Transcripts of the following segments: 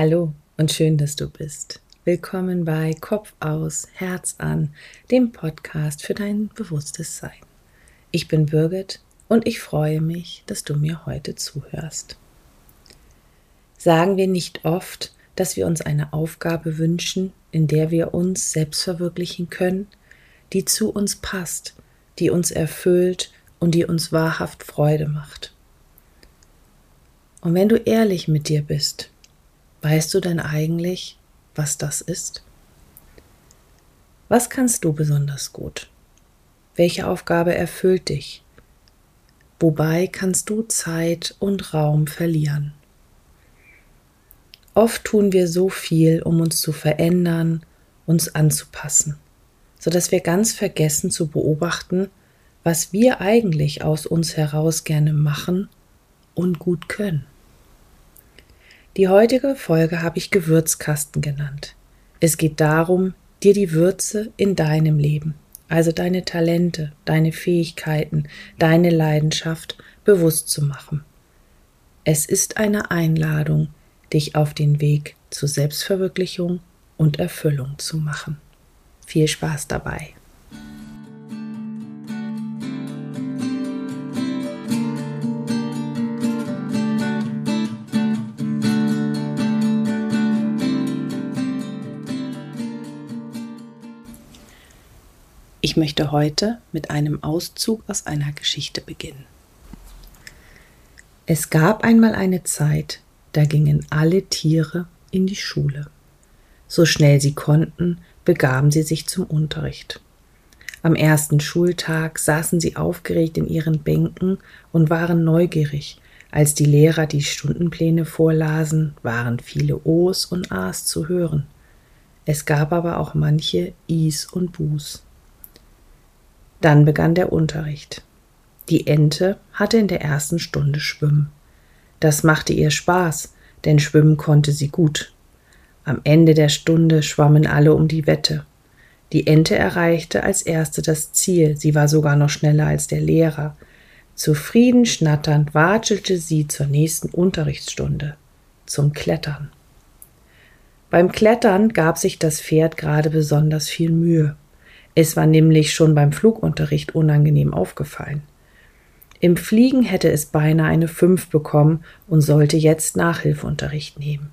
Hallo und schön, dass du bist. Willkommen bei Kopf aus, Herz an, dem Podcast für dein bewusstes Sein. Ich bin Birgit und ich freue mich, dass du mir heute zuhörst. Sagen wir nicht oft, dass wir uns eine Aufgabe wünschen, in der wir uns selbst verwirklichen können, die zu uns passt, die uns erfüllt und die uns wahrhaft Freude macht. Und wenn du ehrlich mit dir bist, Weißt du denn eigentlich, was das ist? Was kannst du besonders gut? Welche Aufgabe erfüllt dich? Wobei kannst du Zeit und Raum verlieren? Oft tun wir so viel, um uns zu verändern, uns anzupassen, sodass wir ganz vergessen zu beobachten, was wir eigentlich aus uns heraus gerne machen und gut können. Die heutige Folge habe ich Gewürzkasten genannt. Es geht darum, dir die Würze in deinem Leben, also deine Talente, deine Fähigkeiten, deine Leidenschaft bewusst zu machen. Es ist eine Einladung, dich auf den Weg zur Selbstverwirklichung und Erfüllung zu machen. Viel Spaß dabei! Ich möchte heute mit einem Auszug aus einer Geschichte beginnen. Es gab einmal eine Zeit, da gingen alle Tiere in die Schule. So schnell sie konnten, begaben sie sich zum Unterricht. Am ersten Schultag saßen sie aufgeregt in ihren Bänken und waren neugierig. Als die Lehrer die Stundenpläne vorlasen, waren viele O's und A's zu hören. Es gab aber auch manche I's und Bu's. Dann begann der Unterricht. Die Ente hatte in der ersten Stunde Schwimmen. Das machte ihr Spaß, denn schwimmen konnte sie gut. Am Ende der Stunde schwammen alle um die Wette. Die Ente erreichte als erste das Ziel, sie war sogar noch schneller als der Lehrer. Zufrieden schnatternd watschelte sie zur nächsten Unterrichtsstunde, zum Klettern. Beim Klettern gab sich das Pferd gerade besonders viel Mühe. Es war nämlich schon beim Flugunterricht unangenehm aufgefallen. Im Fliegen hätte es beinahe eine Fünf bekommen und sollte jetzt Nachhilfeunterricht nehmen.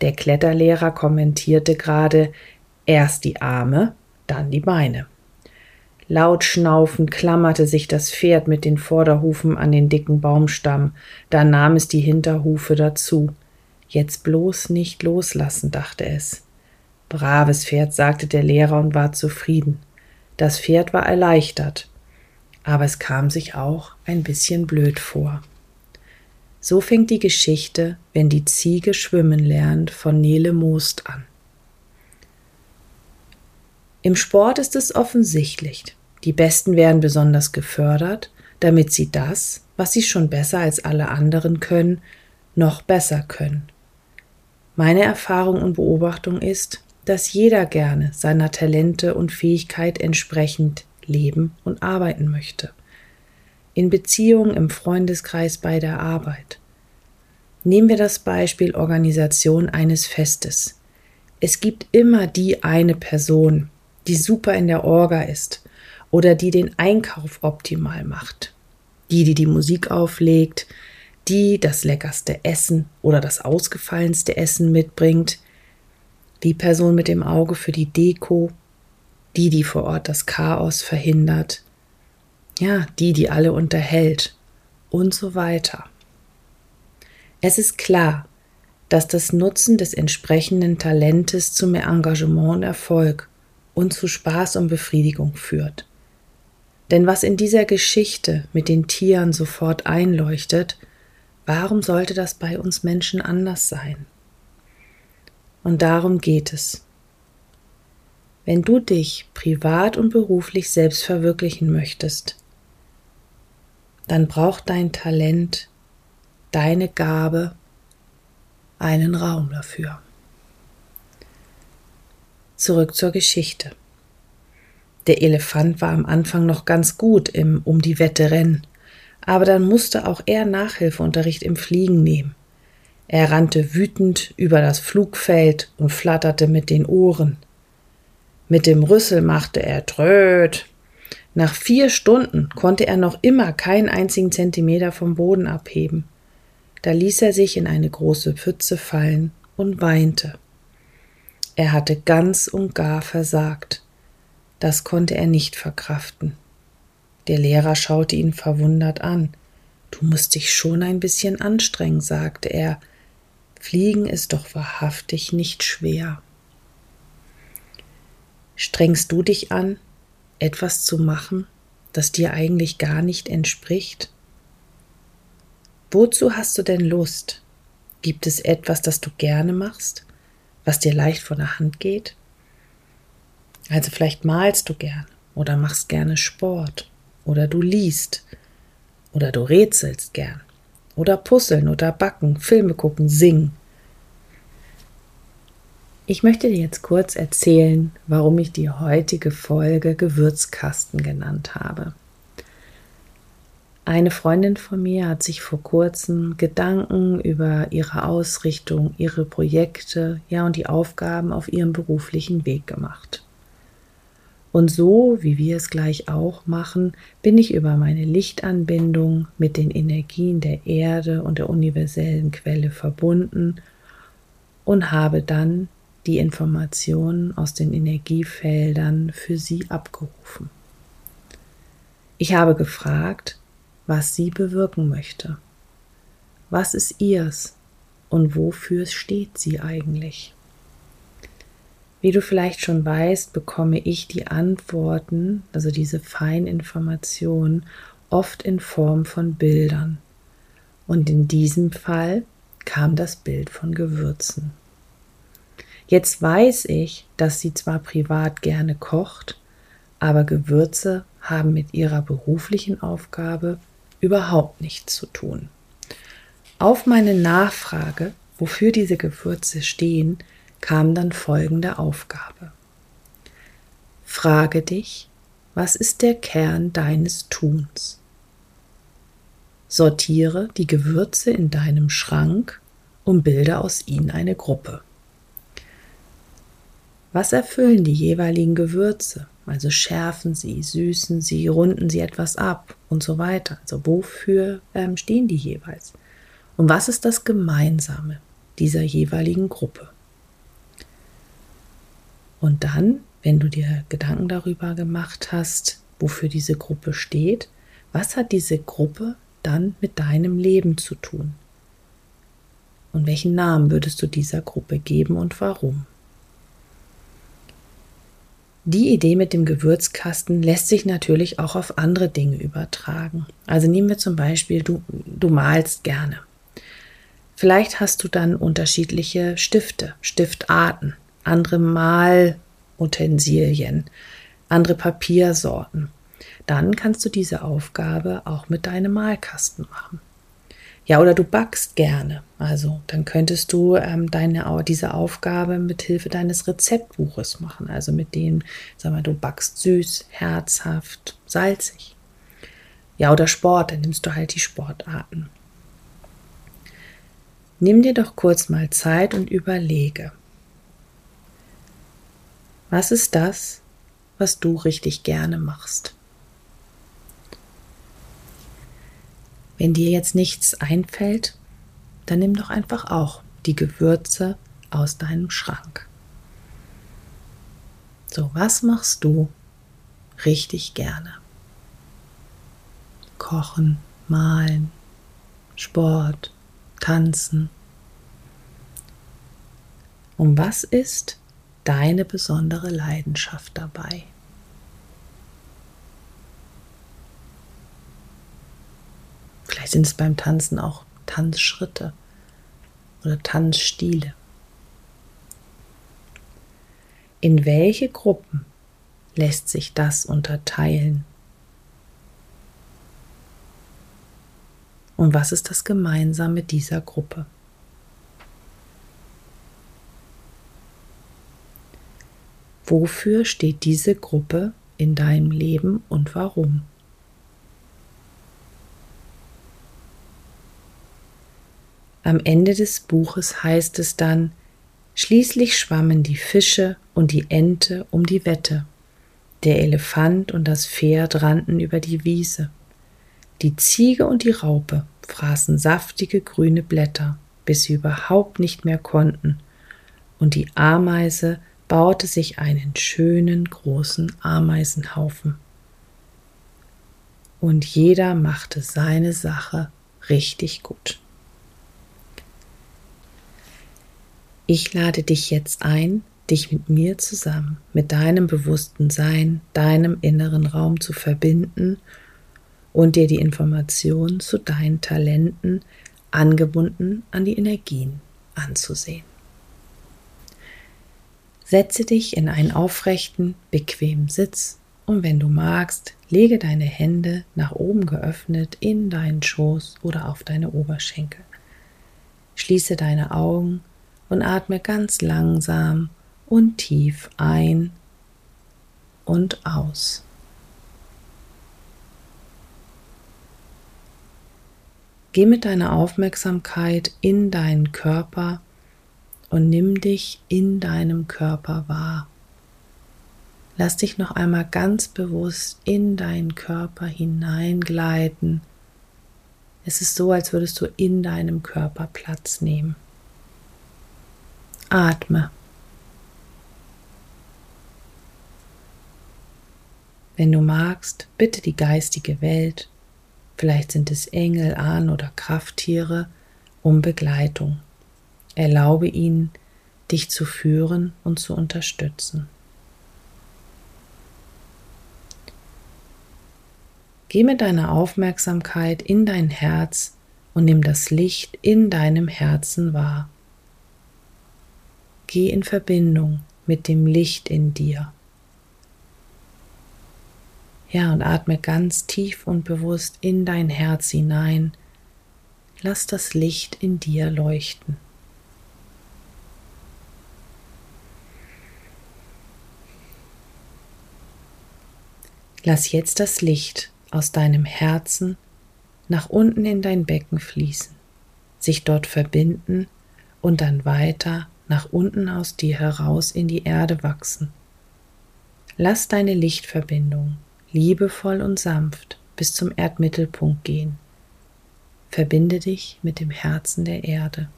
Der Kletterlehrer kommentierte gerade erst die Arme, dann die Beine. Laut schnaufend klammerte sich das Pferd mit den Vorderhufen an den dicken Baumstamm, dann nahm es die Hinterhufe dazu. Jetzt bloß nicht loslassen, dachte es. Braves Pferd, sagte der Lehrer und war zufrieden. Das Pferd war erleichtert, aber es kam sich auch ein bisschen blöd vor. So fängt die Geschichte, wenn die Ziege schwimmen lernt, von Nele Most an. Im Sport ist es offensichtlich. Die Besten werden besonders gefördert, damit sie das, was sie schon besser als alle anderen können, noch besser können. Meine Erfahrung und Beobachtung ist, dass jeder gerne seiner Talente und Fähigkeit entsprechend leben und arbeiten möchte. In Beziehungen, im Freundeskreis, bei der Arbeit. Nehmen wir das Beispiel Organisation eines Festes. Es gibt immer die eine Person, die super in der Orga ist oder die den Einkauf optimal macht, die, die die Musik auflegt, die das leckerste Essen oder das ausgefallenste Essen mitbringt, die Person mit dem Auge für die Deko, die, die vor Ort das Chaos verhindert, ja, die, die alle unterhält und so weiter. Es ist klar, dass das Nutzen des entsprechenden Talentes zu mehr Engagement und Erfolg und zu Spaß und Befriedigung führt. Denn was in dieser Geschichte mit den Tieren sofort einleuchtet, warum sollte das bei uns Menschen anders sein? Und darum geht es. Wenn du dich privat und beruflich selbst verwirklichen möchtest, dann braucht dein Talent, deine Gabe einen Raum dafür. Zurück zur Geschichte. Der Elefant war am Anfang noch ganz gut im Um die Wette rennen, aber dann musste auch er Nachhilfeunterricht im Fliegen nehmen. Er rannte wütend über das Flugfeld und flatterte mit den Ohren. Mit dem Rüssel machte er Tröd. Nach vier Stunden konnte er noch immer keinen einzigen Zentimeter vom Boden abheben. Da ließ er sich in eine große Pfütze fallen und weinte. Er hatte ganz und gar versagt. Das konnte er nicht verkraften. Der Lehrer schaute ihn verwundert an. Du musst dich schon ein bisschen anstrengen, sagte er. Fliegen ist doch wahrhaftig nicht schwer. Strengst du dich an, etwas zu machen, das dir eigentlich gar nicht entspricht? Wozu hast du denn Lust? Gibt es etwas, das du gerne machst, was dir leicht von der Hand geht? Also vielleicht malst du gern oder machst gerne Sport oder du liest oder du rätselst gern oder puzzeln oder backen, Filme gucken, singen. Ich möchte dir jetzt kurz erzählen, warum ich die heutige Folge Gewürzkasten genannt habe. Eine Freundin von mir hat sich vor kurzem Gedanken über ihre Ausrichtung, ihre Projekte, ja und die Aufgaben auf ihrem beruflichen Weg gemacht. Und so, wie wir es gleich auch machen, bin ich über meine Lichtanbindung mit den Energien der Erde und der universellen Quelle verbunden und habe dann die Informationen aus den Energiefeldern für sie abgerufen. Ich habe gefragt, was sie bewirken möchte. Was ist ihrs und wofür steht sie eigentlich? Wie du vielleicht schon weißt, bekomme ich die Antworten, also diese Feininformationen, oft in Form von Bildern. Und in diesem Fall kam das Bild von Gewürzen. Jetzt weiß ich, dass sie zwar privat gerne kocht, aber Gewürze haben mit ihrer beruflichen Aufgabe überhaupt nichts zu tun. Auf meine Nachfrage, wofür diese Gewürze stehen, kam dann folgende Aufgabe. Frage dich, was ist der Kern deines Tuns? Sortiere die Gewürze in deinem Schrank und bilde aus ihnen eine Gruppe. Was erfüllen die jeweiligen Gewürze? Also schärfen sie, süßen sie, runden sie etwas ab und so weiter. Also wofür ähm, stehen die jeweils? Und was ist das Gemeinsame dieser jeweiligen Gruppe? Und dann, wenn du dir Gedanken darüber gemacht hast, wofür diese Gruppe steht, was hat diese Gruppe dann mit deinem Leben zu tun? Und welchen Namen würdest du dieser Gruppe geben und warum? Die Idee mit dem Gewürzkasten lässt sich natürlich auch auf andere Dinge übertragen. Also nehmen wir zum Beispiel, du, du malst gerne. Vielleicht hast du dann unterschiedliche Stifte, Stiftarten andere Malutensilien, andere Papiersorten. Dann kannst du diese Aufgabe auch mit deinem Malkasten machen. Ja, oder du backst gerne. Also dann könntest du ähm, deine, diese Aufgabe mit Hilfe deines Rezeptbuches machen. Also mit dem, sag mal, du backst süß, herzhaft, salzig. Ja, oder Sport, dann nimmst du halt die Sportarten. Nimm dir doch kurz mal Zeit und überlege, was ist das, was du richtig gerne machst? Wenn dir jetzt nichts einfällt, dann nimm doch einfach auch die Gewürze aus deinem Schrank. So, was machst du richtig gerne? Kochen, malen, Sport, tanzen. Und was ist, deine besondere Leidenschaft dabei. Vielleicht sind es beim Tanzen auch Tanzschritte oder Tanzstile. In welche Gruppen lässt sich das unterteilen? Und was ist das Gemeinsame dieser Gruppe? Wofür steht diese Gruppe in deinem Leben und warum? Am Ende des Buches heißt es dann, schließlich schwammen die Fische und die Ente um die Wette. Der Elefant und das Pferd rannten über die Wiese. Die Ziege und die Raupe fraßen saftige grüne Blätter, bis sie überhaupt nicht mehr konnten, und die Ameise baute sich einen schönen großen Ameisenhaufen. Und jeder machte seine Sache richtig gut. Ich lade dich jetzt ein, dich mit mir zusammen, mit deinem bewussten Sein, deinem inneren Raum zu verbinden und dir die Informationen zu deinen Talenten angebunden an die Energien anzusehen. Setze dich in einen aufrechten, bequemen Sitz und wenn du magst, lege deine Hände nach oben geöffnet in deinen Schoß oder auf deine Oberschenkel. Schließe deine Augen und atme ganz langsam und tief ein und aus. Geh mit deiner Aufmerksamkeit in deinen Körper und nimm dich in deinem Körper wahr. Lass dich noch einmal ganz bewusst in deinen Körper hineingleiten. Es ist so, als würdest du in deinem Körper Platz nehmen. Atme. Wenn du magst, bitte die geistige Welt, vielleicht sind es Engel, Ahnen oder Krafttiere, um Begleitung. Erlaube ihnen, dich zu führen und zu unterstützen. Geh mit deiner Aufmerksamkeit in dein Herz und nimm das Licht in deinem Herzen wahr. Geh in Verbindung mit dem Licht in dir. Ja, und atme ganz tief und bewusst in dein Herz hinein. Lass das Licht in dir leuchten. Lass jetzt das Licht aus deinem Herzen nach unten in dein Becken fließen, sich dort verbinden und dann weiter nach unten aus dir heraus in die Erde wachsen. Lass deine Lichtverbindung liebevoll und sanft bis zum Erdmittelpunkt gehen. Verbinde dich mit dem Herzen der Erde.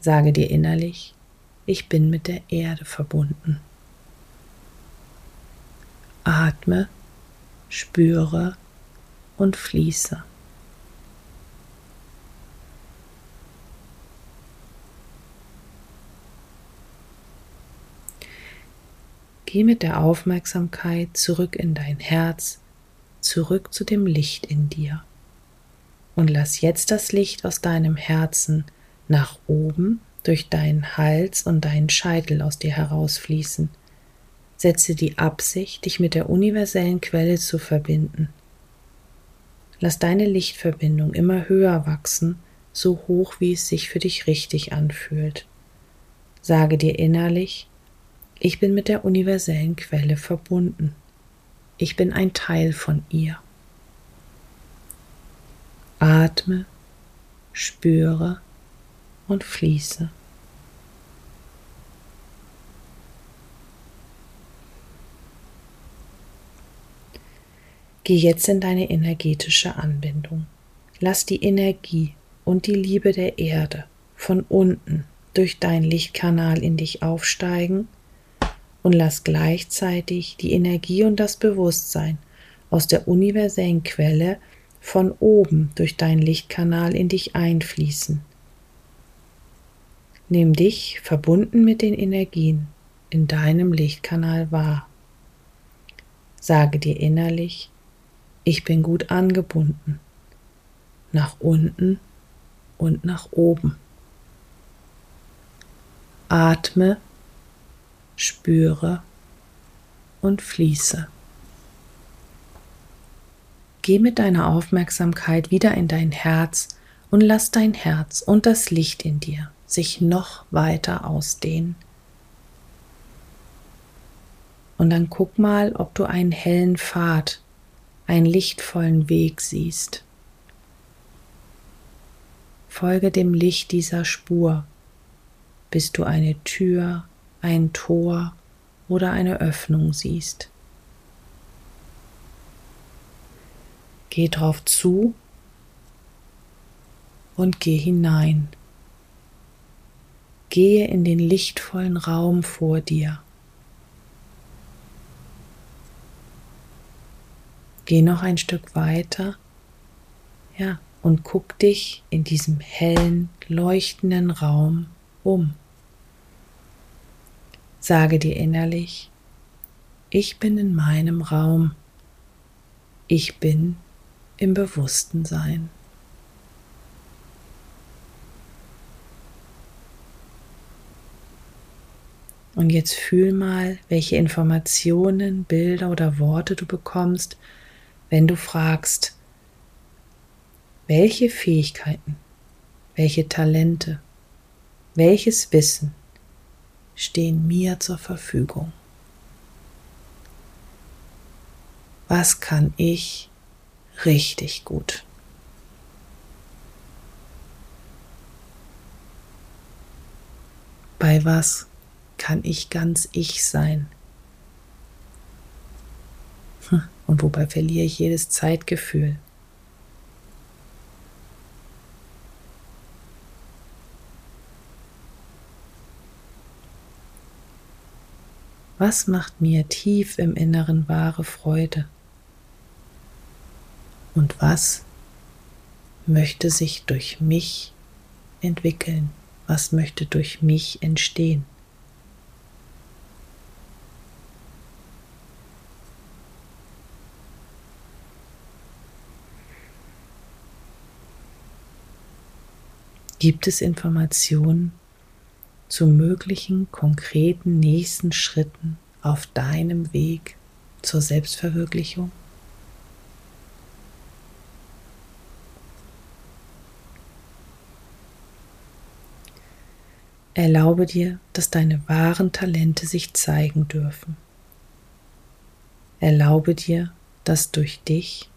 Sage dir innerlich, ich bin mit der Erde verbunden. Atme, spüre und fließe. Geh mit der Aufmerksamkeit zurück in dein Herz, zurück zu dem Licht in dir. Und lass jetzt das Licht aus deinem Herzen nach oben durch deinen Hals und deinen Scheitel aus dir herausfließen. Setze die Absicht, dich mit der universellen Quelle zu verbinden. Lass deine Lichtverbindung immer höher wachsen, so hoch wie es sich für dich richtig anfühlt. Sage dir innerlich, ich bin mit der universellen Quelle verbunden. Ich bin ein Teil von ihr. Atme, spüre und fließe. Geh jetzt in deine energetische Anbindung. Lass die Energie und die Liebe der Erde von unten durch deinen Lichtkanal in dich aufsteigen und lass gleichzeitig die Energie und das Bewusstsein aus der universellen Quelle von oben durch deinen Lichtkanal in dich einfließen. Nimm dich verbunden mit den Energien in deinem Lichtkanal wahr. Sage dir innerlich, ich bin gut angebunden, nach unten und nach oben. Atme spüre und fließe. Geh mit deiner Aufmerksamkeit wieder in dein Herz und lass dein Herz und das Licht in dir sich noch weiter ausdehnen. Und dann guck mal, ob du einen hellen Pfad, einen lichtvollen Weg siehst. Folge dem Licht dieser Spur, bis du eine Tür, ein Tor oder eine Öffnung siehst. Geh drauf zu und geh hinein. Gehe in den lichtvollen Raum vor dir. Geh noch ein Stück weiter. Ja, und guck dich in diesem hellen, leuchtenden Raum um. Sage dir innerlich, ich bin in meinem Raum. Ich bin im bewussten Sein. Und jetzt fühl mal, welche Informationen, Bilder oder Worte du bekommst, wenn du fragst, welche Fähigkeiten, welche Talente, welches Wissen stehen mir zur Verfügung? Was kann ich richtig gut? Bei was kann ich ganz ich sein? Und wobei verliere ich jedes Zeitgefühl? Was macht mir tief im Inneren wahre Freude? Und was möchte sich durch mich entwickeln? Was möchte durch mich entstehen? Gibt es Informationen, zu möglichen konkreten nächsten Schritten auf deinem Weg zur Selbstverwirklichung? Erlaube dir, dass deine wahren Talente sich zeigen dürfen. Erlaube dir, dass durch dich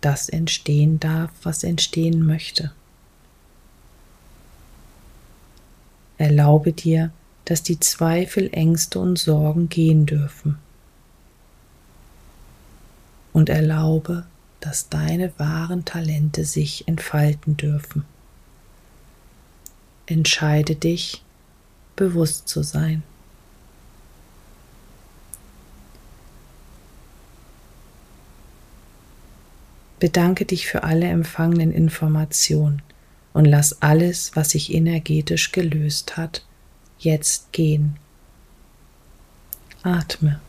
das entstehen darf, was entstehen möchte. Erlaube dir, dass die Zweifel, Ängste und Sorgen gehen dürfen. Und erlaube, dass deine wahren Talente sich entfalten dürfen. Entscheide dich, bewusst zu sein. Bedanke dich für alle empfangenen Informationen und lass alles, was sich energetisch gelöst hat, jetzt gehen. Atme.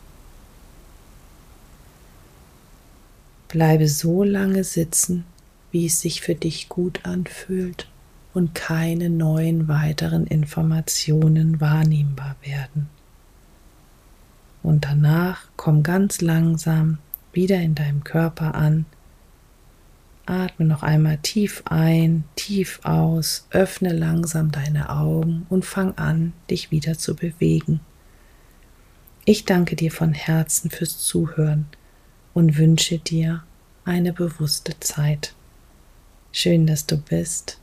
Bleibe so lange sitzen, wie es sich für dich gut anfühlt und keine neuen weiteren Informationen wahrnehmbar werden. Und danach komm ganz langsam wieder in deinem Körper an Atme noch einmal tief ein, tief aus, öffne langsam deine Augen und fang an, dich wieder zu bewegen. Ich danke dir von Herzen fürs Zuhören und wünsche dir eine bewusste Zeit. Schön, dass du bist.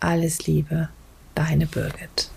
Alles Liebe, deine Birgit.